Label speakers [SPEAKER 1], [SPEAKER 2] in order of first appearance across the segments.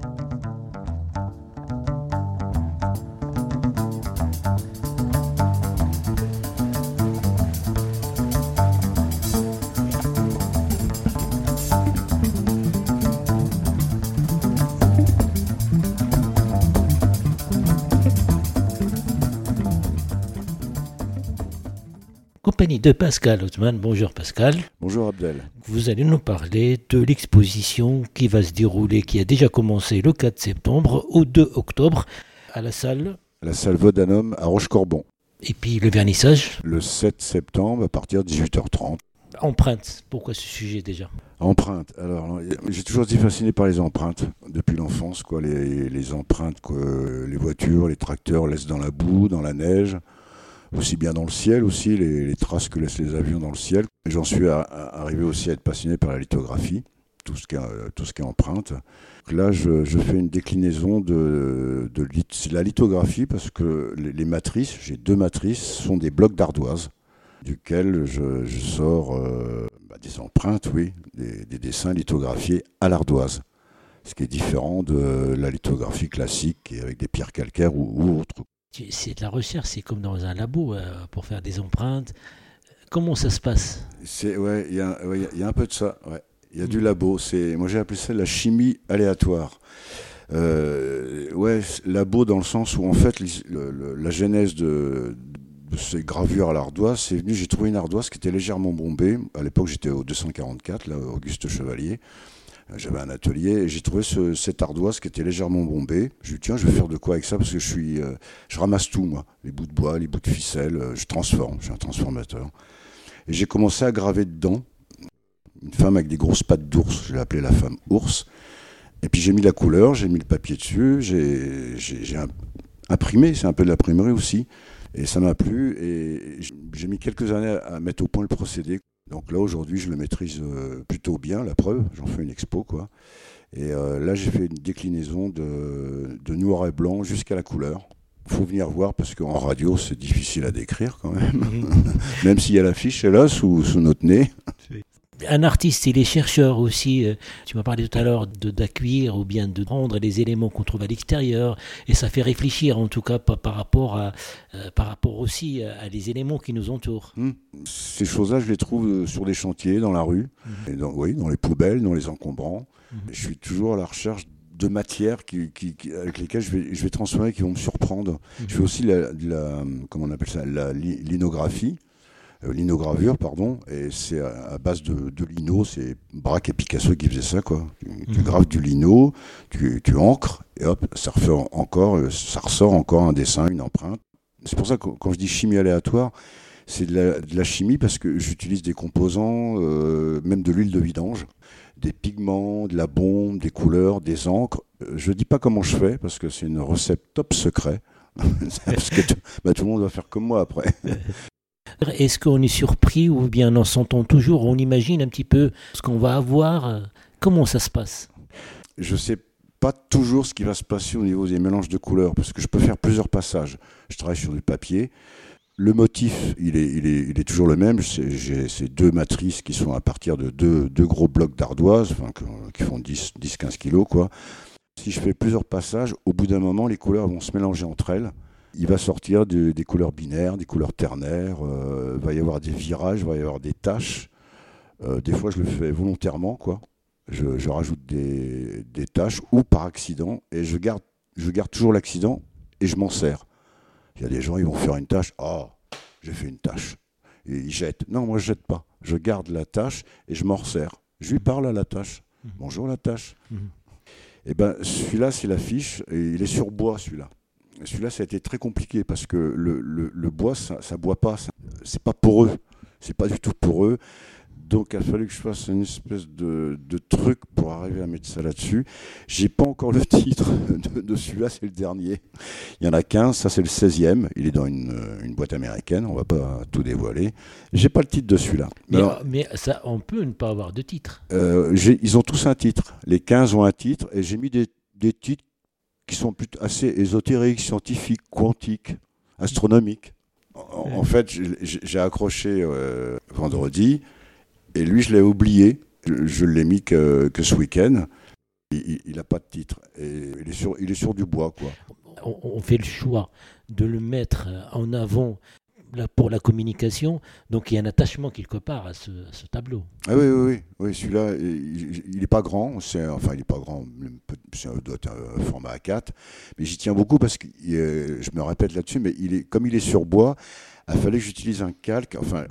[SPEAKER 1] Thank you. Compagnie de Pascal Hotman. Bonjour Pascal.
[SPEAKER 2] Bonjour Abdel.
[SPEAKER 1] Vous allez nous parler de l'exposition qui va se dérouler, qui a déjà commencé le 4 septembre au 2 octobre à la salle.
[SPEAKER 2] La salle Vodanum à Rochecorbon.
[SPEAKER 1] Et puis le vernissage
[SPEAKER 2] Le 7 septembre à partir de 18h30.
[SPEAKER 1] Empreinte, pourquoi ce sujet déjà?
[SPEAKER 2] Empreinte. Alors, j'ai toujours été fasciné par les empreintes depuis l'enfance, quoi. Les, les empreintes que les voitures, les tracteurs laissent dans la boue, dans la neige aussi bien dans le ciel aussi, les, traces que laissent les avions dans le ciel. J'en suis arrivé aussi à être passionné par la lithographie, tout ce qui est, tout ce qui est empreinte. là, je, fais une déclinaison de, de, la lithographie parce que les, matrices, j'ai deux matrices, sont des blocs d'ardoise, duquel je, sors euh, bah, des empreintes, oui, des, dessins lithographiés à l'ardoise ce qui est différent de la lithographie classique avec des pierres calcaires ou autres.
[SPEAKER 1] C'est de la recherche, c'est comme dans un labo euh, pour faire des empreintes. Comment ça se passe?
[SPEAKER 2] C'est ouais, il y, a un peu de ça. Il y a du labo. C'est moi j'ai appelé ça la chimie aléatoire. Euh, ouais, labo dans le sens où en fait la genèse de, ces gravures à l'ardoise, c'est venu. J'ai trouvé une ardoise qui était légèrement bombée. À l'époque, j'étais au 244, là, Auguste Chevalier. J'avais un atelier et j'ai trouvé ce, cette ardoise qui était légèrement bombée. Je lui tiens, je vais faire de quoi avec ça parce que je suis, euh, je ramasse tout moi, les bouts de bois, les bouts de ficelle, euh, je transforme, je suis un transformateur. Et j'ai commencé à graver dedans une femme avec des grosses pattes d'ours. Je l'ai appelée la femme ours. Et puis j'ai mis la couleur, j'ai mis le papier dessus, j'ai imprimé, c'est un peu de l'imprimerie aussi. Et ça m'a plu et j'ai mis quelques années à mettre au point le procédé. Donc là, aujourd'hui, je le maîtrise euh, plutôt bien, la preuve, j'en fais une expo, quoi. Et euh, là, j'ai fait une déclinaison de, noir et blanc jusqu'à la couleur. Il faut venir voir parce qu'en radio, c'est difficile à décrire quand même. même s'il y a l'affiche, elle là, sous, sous notre nez
[SPEAKER 1] un artiste, il est chercheur aussi. Euh, tu m'as parlé tout à l'heure d'accueillir ou bien de prendre les éléments qu'on trouve à l'extérieur. Et ça fait réfléchir, en tout cas, par, rapport, à, euh, par rapport aussi à, les éléments qui nous entourent.
[SPEAKER 2] Hmm. Ces choses-là, je les trouve euh, sur des chantiers, dans la rue, mhm. et dans, oui, dans les poubelles, dans les encombrants. Mhm. Je suis toujours à la recherche de matières qui, avec lesquelles je vais, je vais transformer, qui vont me surprendre. Mhm. Je fais aussi la, la, comment on appelle ça, la linographie. Euh, linogravure, pardon, et c'est à, base de, lino, c'est Braque et Picasso qui faisaient ça, quoi. Tu, mhm. graves du lino, tu, tu, encres, et hop, ça refait encore, euh, ça ressort encore un dessin, une empreinte. C'est pour ça que quand je dis chimie aléatoire, c'est de, la, chimie parce que j'utilise des composants, euh, même de l'huile de vidange, des pigments, de la bombe, des couleurs, des encres. Je ne dis pas comment je fais parce que c'est une recette top secret. parce que bah, tout le monde va faire comme moi après.
[SPEAKER 1] Est-ce qu'on est surpris ou bien on s'entend toujours, on imagine un petit peu ce qu'on va avoir Comment ça se passe?
[SPEAKER 2] Je ne sais pas toujours ce qui va se passer au niveau des mélanges de couleurs, parce que je peux faire plusieurs passages. Je travaille sur du papier. Le motif, il est, il est, il est toujours le même. J'ai ces deux matrices qui sont à partir de deux, gros blocs d'ardoise, qui font 10-15 kilos. Quoi. Si je fais plusieurs passages, au bout d'un moment, les couleurs vont se mélanger entre elles il va sortir des couleurs binaires, des couleurs ternaires, euh, il va y avoir des virages, il va y avoir des taches. Euh, des fois, je le fais volontairement, quoi. Je, rajoute des, des, taches ou par accident, et je garde, je garde toujours l'accident et je m'en sers. Il y a des gens, ils vont faire une tâche, oh, j'ai fait une tâche. Et ils jettent. Non, moi, je jette pas. Je garde la tâche et je m'en resserre. Je lui parle à la tâche. Mmh. Bonjour la tâche. Mmh. Et eh ben, celui-là, c'est l'affiche, et il est sur bois, celui-là celui-là, ça a été très compliqué parce que le, le, bois, ça, ça boit pas, c'est pas poreux, c'est pas du tout poreux. Donc, il a fallu que je fasse une espèce de, de truc pour arriver à mettre ça là-dessus. J'ai pas encore le titre de, celui-là, c'est le dernier. Il y en a 15, ça c'est le 16e. Il est dans une, une, boîte américaine, on va pas tout dévoiler. J'ai pas le titre de celui-là.
[SPEAKER 1] Mais, mais, ça, on peut ne pas avoir de titre.
[SPEAKER 2] Euh, ils ont tous un titre. Les 15 ont un titre et j'ai mis des, des titres qui sont plutôt assez ésotériques, scientifiques, quantiques, astronomiques. En, fait, j'ai accroché euh, vendredi, et lui, je l'ai oublié. Je, ne l'ai mis que, ce week-end. Il n'a pas de titre. Et il, est sur, il est sur du bois, quoi.
[SPEAKER 1] On, fait le choix de le mettre en avant pour la communication, donc il y a un attachement quelque part à ce, tableau.
[SPEAKER 2] Ah oui, oui, oui, oui celui-là, il n'est pas grand, enfin il n'est pas grand, c'est un format A4, mais j'y tiens beaucoup parce que je me répète là-dessus, mais il est, comme il est sur bois, il fallait que j'utilise un calque, enfin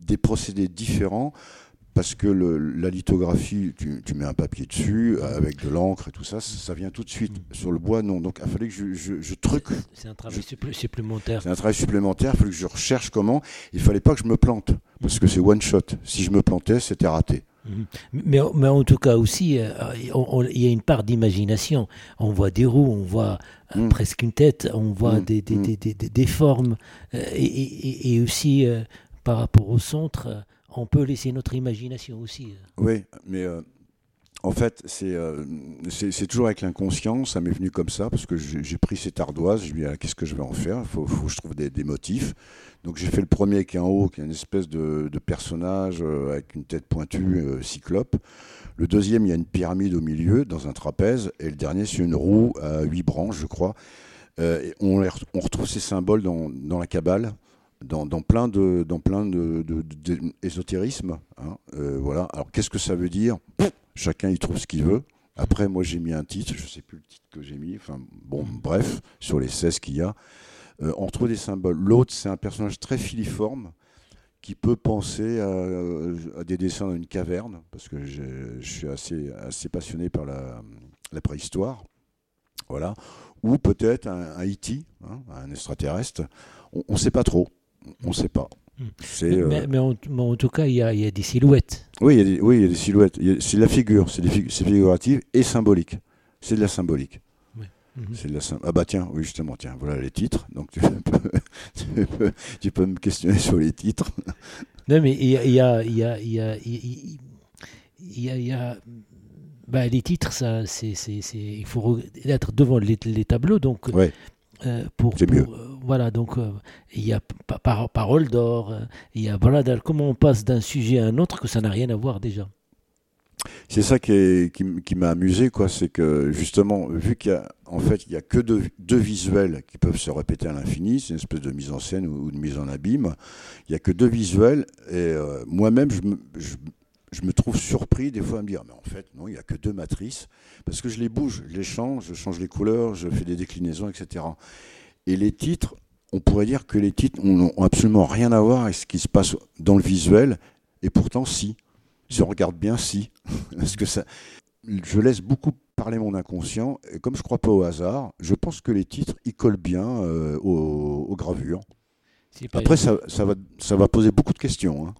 [SPEAKER 2] des procédés différents parce que la lithographie, tu, mets un papier dessus avec de l'encre et tout ça, ça vient tout de suite. Mm. Sur le bois, non. Donc il fallait que je, je, truque.
[SPEAKER 1] C'est un travail supplémentaire.
[SPEAKER 2] C'est un travail supplémentaire. Il fallait que je recherche comment. Il fallait pas que je me plante parce que c'est one shot. Si je me plantais, c'était raté.
[SPEAKER 1] Mm-hmm. Mais, mais, en tout cas aussi, euh, il y a une part d'imagination. On voit des roues, on voit euh, mm. presque une tête, on voit des, des, des, des, formes, euh, et, et, aussi par rapport au centre on peut laisser notre imagination aussi.
[SPEAKER 2] Oui, mais euh, en fait, euh, c'est toujours avec l'inconscient, ça m'est venu comme ça, parce que j'ai pris cette ardoise, je me suis dit, qu'est-ce que je vais en faire? Il faut, que je trouve des, motifs. Donc j'ai fait le premier qui est en haut, qui est une espèce de, personnage euh, avec une tête pointue, cyclope. Le deuxième, il y a une pyramide au milieu, dans un trapèze. Et le dernier, c'est une roue à huit branches, je crois. on, retrouve ces symboles dans, dans la Kabbale dans, plein de. Hein, euh, voilà. Alors qu'est-ce que ça veut dire? Chacun y trouve ce qu'il veut. Après, moi j'ai mis un titre, je ne sais plus le titre que j'ai mis. Enfin bon, bref, sur les 16 qu'il y a, euh, on trouve des symboles. L'autre, c'est un personnage très filiforme qui peut penser à, des dessins dans une caverne, parce que je suis assez, assez passionné par la, préhistoire. Voilà. Ou peut-être un, un e hein, un extraterrestre. On ne sait pas trop on ne sait pas.
[SPEAKER 1] Hmm. Euh, mais, en, tout cas, il y, a, des silhouettes.
[SPEAKER 2] Oui, il y a des, oui, il y a des silhouettes. C'est la figure, c'est figuratif et symbolique. C'est de la symbolique. De la Ah bah tiens, oui justement, tiens, voilà les titres. Donc tu peux, tu peux, me questionner sur les titres.
[SPEAKER 1] Non mais il y a, il y a, il y a, il y a, il y a, bah, les titres, ça, c'est, il faut être devant les, tableaux, donc
[SPEAKER 2] ouais.
[SPEAKER 1] Euh, pour,
[SPEAKER 2] mieux.
[SPEAKER 1] Euh, voilà, donc euh, il y a par, parole d'or, il y a voilà, comment on passe d'un sujet à un autre que ça n'a rien à voir déjà?
[SPEAKER 2] C'est ça qui, qui, m'a amusé, quoi, c'est que justement, vu qu'il y a en fait il y a que deux, deux, visuels qui peuvent se répéter à l'infini, c'est une espèce de mise en scène ou, de mise en abîme. Il y a que deux visuels et moi-même je, je, je me trouve surpris des fois à me dire, mais en fait, non, il n'y a que deux matrices, parce que je les bouge, je les change, je change les couleurs, je fais des déclinaisons, etc. Et les titres, on pourrait dire que les titres n'ont absolument rien à voir avec ce qui se passe dans le visuel, et pourtant, si. Si on regarde bien, si. parce que ça, je laisse beaucoup parler mon inconscient, et comme je ne crois pas au hasard, je pense que les titres, ils collent bien euh, aux gravures. Après, ça, ça, va, ça va poser beaucoup de questions. Hein.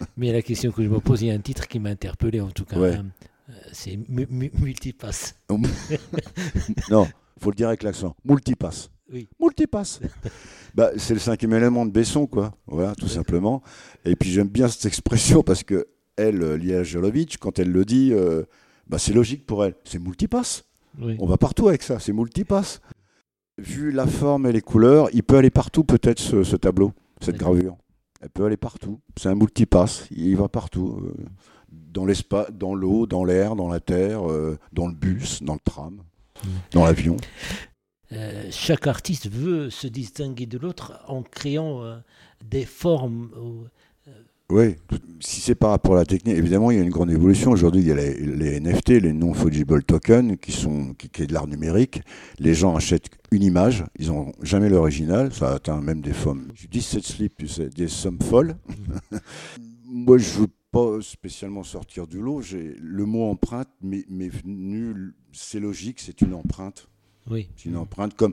[SPEAKER 1] Mais la question que je me pose, il y a un titre qui m'a interpellé en tout cas. Hein. Euh, c'est Multipass.
[SPEAKER 2] non, il faut le dire avec l'accent. Multipass.
[SPEAKER 1] Oui.
[SPEAKER 2] Multipass. bah, c'est le cinquième élément de Besson, quoi. Voilà, tout simplement. Et puis j'aime bien cette expression parce que elle, Lia Jolovic, quand elle le dit, euh, bah, c'est logique pour elle. C'est multipass. On va partout avec ça, c'est multipass vu la forme et les couleurs, il peut aller partout peut-être ce, tableau, cette gravure. Elle peut aller partout. C'est un multipass, il va partout. Euh, dans l'espace, dans l'eau, dans l'air, dans la terre, euh, dans le bus, dans le tram, dans l'avion.
[SPEAKER 1] Euh, chaque artiste veut se distinguer de l'autre en créant des formes
[SPEAKER 2] oui, si c'est par rapport à la technique, évidemment, il y a une grande évolution. Aujourd'hui, il y a les, NFT, les non-fungible tokens, qui sont qui, est de l'art numérique. Les gens achètent une image, ils n'ont jamais l'original. Ça atteint même des sommes. 17 slips, tu sais, des sommes folles. Moi, je veux pas spécialement sortir du lot. Le mot empreinte m'est venu, c'est logique, c'est une empreinte. C'est une empreinte comme.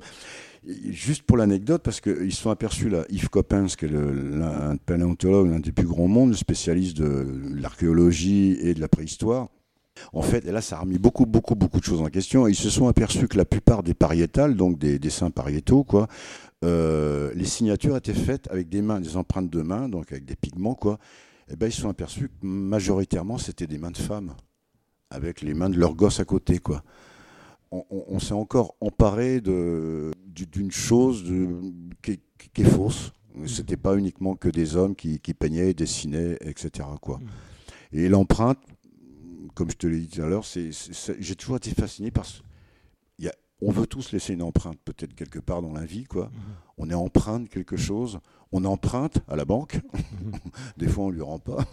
[SPEAKER 2] Juste pour l'anecdote, parce qu'ils se sont aperçus, là, Yves Coppens, qui est un paléontologue, l'un des plus grands mondes, spécialiste de l'archéologie et de la préhistoire. En fait, et là, ça a remis beaucoup, beaucoup, beaucoup de choses en question. Ils se sont aperçus que la plupart des pariétales, donc des dessins pariétaux, quoi, euh, les signatures étaient faites avec des mains, des empreintes de mains, donc avec des pigments, quoi. Et eh ben, ils se sont aperçus que majoritairement, c'était des mains de femmes, avec les mains de leurs gosses à côté, quoi on, s'est encore emparé d'une chose qui, est fausse. Mm. C'était pas uniquement que des hommes qui, peignaient, dessinaient, etc. Quoi. Mm. Et l'empreinte, comme je te l'ai dit tout à l'heure, j'ai toujours été fasciné par ce, on veut tous laisser une empreinte peut-être quelque part dans la vie, quoi. Mhm. On est empreinte quelque chose, on emprunte à la banque. Mhm. Des fois, on lui rend pas.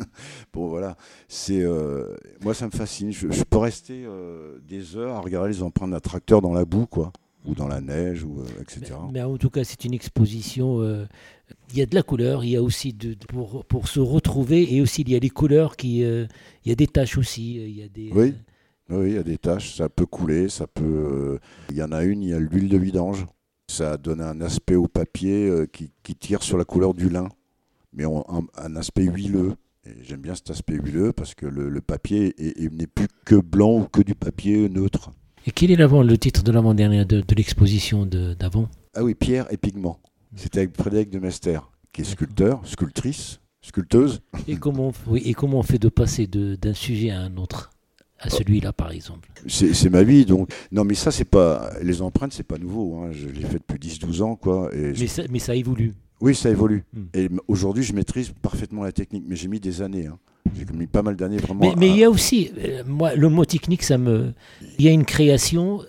[SPEAKER 2] bon, voilà. C'est euh, moi, ça me fascine. Je, peux rester euh, des heures à regarder les empreintes d'un tracteur dans la boue, quoi, ou dans la neige, ou euh, etc.
[SPEAKER 1] Mais, en tout cas, c'est une exposition. Il y a de la couleur, il y a aussi de, pour, pour se retrouver, et aussi il y a des couleurs qui, il y a des taches aussi, il y a des.
[SPEAKER 2] Oui. Oui, il y a des taches, ça peut couler, ça peut. Euh, il y en a une, il y a l'huile de vidange. Ça donne un aspect au papier euh, qui, tire sur la couleur du lin, mais un, aspect huileux. J'aime bien cet aspect huileux parce que le, papier n'est plus que blanc ou que du papier neutre.
[SPEAKER 1] Et quel est l'avant, le titre de l'avant-dernière de, l'exposition d'avant?
[SPEAKER 2] Ah oui, Pierre et pigments. C'était avec Frédéric de Mester, qui est sculpteur, sculptrice, sculpteuse.
[SPEAKER 1] Et comment, oui, et comment on fait de passer d'un sujet à un autre? À celui-là, par exemple.
[SPEAKER 2] C'est ma vie, donc. Non, mais ça, c'est pas. Les empreintes, c'est pas nouveau. Hein. Je l'ai fait depuis 10-12 ans, quoi. Et
[SPEAKER 1] mais, ça, mais ça évolue.
[SPEAKER 2] Oui, ça évolue. Hmm. Et aujourd'hui, je maîtrise parfaitement la technique, mais j'ai mis des années. Hein. J'ai mis pas mal d'années vraiment.
[SPEAKER 1] Mais, il y a aussi, euh, moi, le mot technique, ça me. Il y a une création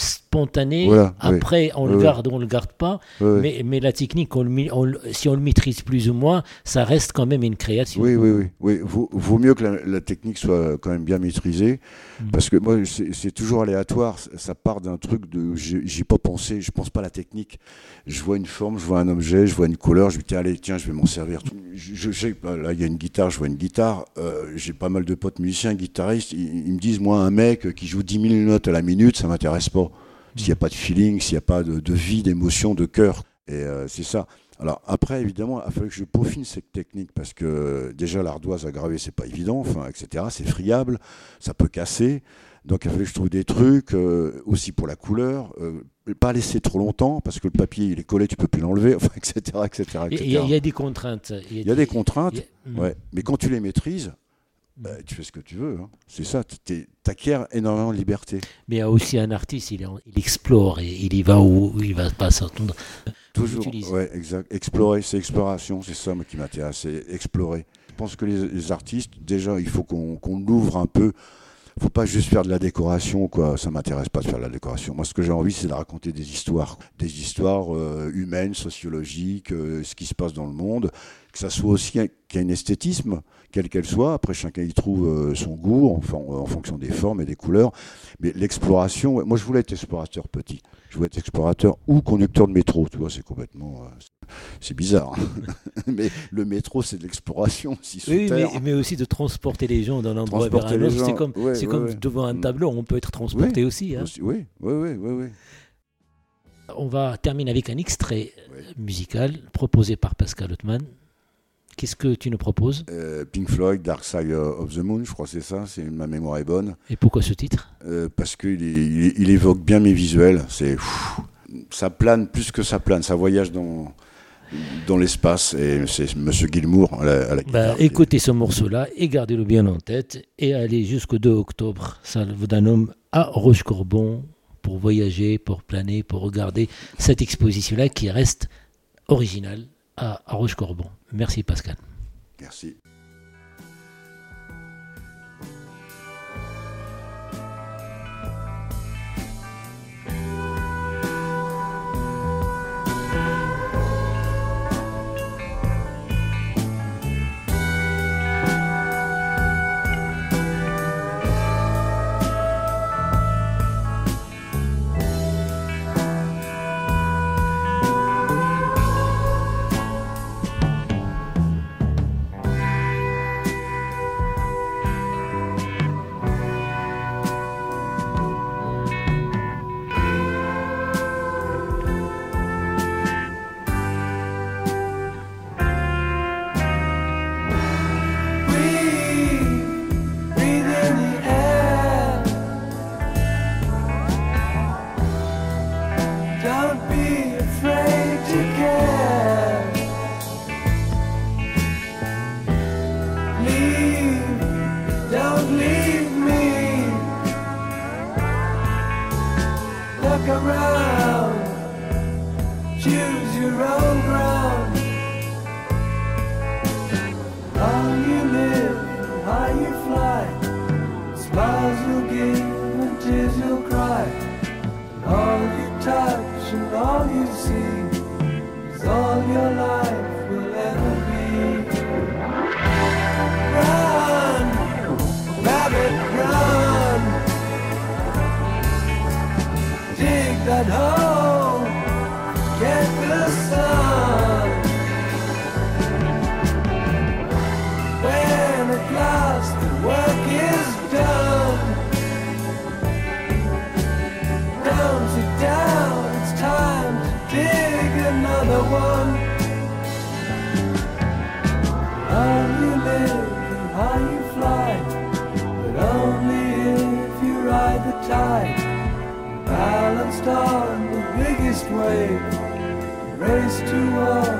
[SPEAKER 1] spontané. Après, on le garde ou on le garde pas. mais, mais, la technique, on si on le maîtrise plus ou moins, ça reste quand même une création.
[SPEAKER 2] Oui, oui, oui. oui. Vaut, vaut mieux que la, technique soit quand même bien maîtrisée. Mm. Parce que moi, c'est toujours aléatoire. Ça part d'un truc de. J'y pas pensé. Je pense pas à la technique. Je vois une forme, je vois un objet, je vois une couleur. Je me dis, allez, tiens, je vais m'en servir. Je, sais, là, il y a une guitare, je vois une guitare. Euh, j'ai pas mal de potes musiciens, guitaristes. Ils, ils, me disent, moi, un mec qui joue 10 000 notes à la minute, ça m'intéresse pas s'il n'y a pas de feeling, s'il n'y a pas de, vie, d'émotion, de cœur. Et euh, c'est ça. Alors après, évidemment, il a fallu que je peaufine cette technique parce que déjà l'ardoise à graver, c'est pas évident, enfin, etc. C'est friable, ça peut casser. Donc il a fallu que je trouve des trucs euh, aussi pour la couleur, euh, pas laisser trop longtemps parce que le papier il est collé, tu peux plus l'enlever, enfin, etc., etc.
[SPEAKER 1] Il y, a des contraintes.
[SPEAKER 2] Il y a, des, contraintes, ouais. Mais quand tu les maîtrises, bah, tu fais ce que tu veux. Hein. C'est ça, tu acquiers énormément de liberté.
[SPEAKER 1] Mais il y a aussi un artiste, il, il explore et il y va où, il va pas s'entendre.
[SPEAKER 2] Toujours, ouais, exact. Explorer, c'est exploration, c'est ça qui m'intéresse, c'est explorer. Je pense que les, artistes, déjà, il faut qu'on l'ouvre un peu. Il faut pas juste faire de la décoration, quoi. Ça m'intéresse pas de faire de la décoration. Moi, ce que j'ai envie, c'est de raconter des histoires, des histoires euh, humaines, sociologiques, euh, ce qui se passe dans le monde, que ça soit aussi qu'il y ait un esthétisme quelle qu'elle soit. Après, chacun y trouve euh, son goût en, en, fonction des formes et des couleurs. Mais l'exploration, moi je voulais être explorateur petit. Je voulais être explorateur ou conducteur de métro. Tu vois, c'est complètement. Euh, c'est bizarre. Hein. mais le métro, c'est de l'exploration. Si
[SPEAKER 1] oui, mais, aussi de transporter les gens d'un endroit vers un autre. C'est comme, comme devant un mm. tableau, on peut être transporté aussi, hein.
[SPEAKER 2] Oui, oui, oui, oui.
[SPEAKER 1] On va terminer avec un extrait musical proposé par Pascal Ottman. Qu'est-ce que tu nous proposes
[SPEAKER 2] euh, Pink Floyd, Dark Side of the Moon, je crois que c'est ça, c'est ma mémoire est bonne.
[SPEAKER 1] Et pourquoi ce titre
[SPEAKER 2] euh, Parce qu'il il, évoque bien mes visuels. C'est ça plane plus que ça plane, ça voyage dans dans l'espace et c'est Monsieur Gilmour à la,
[SPEAKER 1] bah, écoutez ce morceau-là et gardez-le bien en tête et allez jusqu'au 2 octobre, salle d'un homme à Roche-Corbon pour voyager, pour planer, pour regarder cette exposition-là qui reste originale à, Roche-Corbon. Merci Pascal.
[SPEAKER 2] Merci.
[SPEAKER 3] you fly. Smiles you'll give and tears you'll cry. And all you touch and all you see is all your life will ever be. Run, rabbit, run. Dig that hole. wave race to us.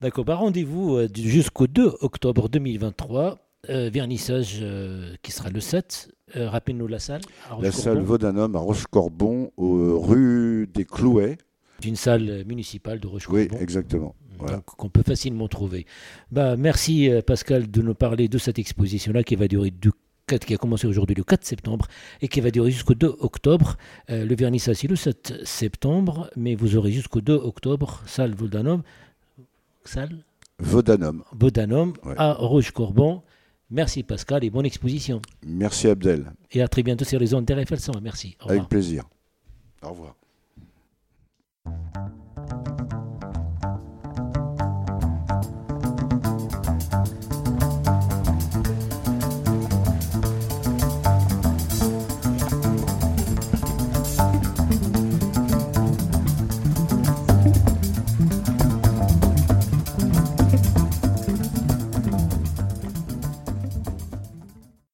[SPEAKER 1] D'accord, bah rendez-vous euh, jusqu'au 2 octobre 2023. euh, vernissage euh, qui sera le 7. Euh, Rappelez-nous la salle.
[SPEAKER 2] La salle Vaudanum à Rochecorbon, rue des Clouets.
[SPEAKER 1] D'une salle municipale de
[SPEAKER 2] Oui,
[SPEAKER 1] Rochecorbon.
[SPEAKER 2] exactement. Voilà.
[SPEAKER 1] Donc, qu'on peut facilement trouver. Bah, merci Pascal de nous parler de cette exposition-là qui va durer du 4 qui a commencé aujourd'hui le 4 septembre et qui va durer jusqu'au 2 octobre. Le vernissage c'est le 7 septembre, mais vous aurez jusqu'au 2 octobre, salle Vodanum, salle
[SPEAKER 2] Vaudanum.
[SPEAKER 1] Vodanum
[SPEAKER 2] Ouais.
[SPEAKER 1] à Rochecorbon. Merci Pascal et bonne exposition.
[SPEAKER 2] Merci Abdel.
[SPEAKER 1] Et à très bientôt sur les ondes d'RFL 100. Merci. Au revoir.
[SPEAKER 2] Avec plaisir. Au revoir.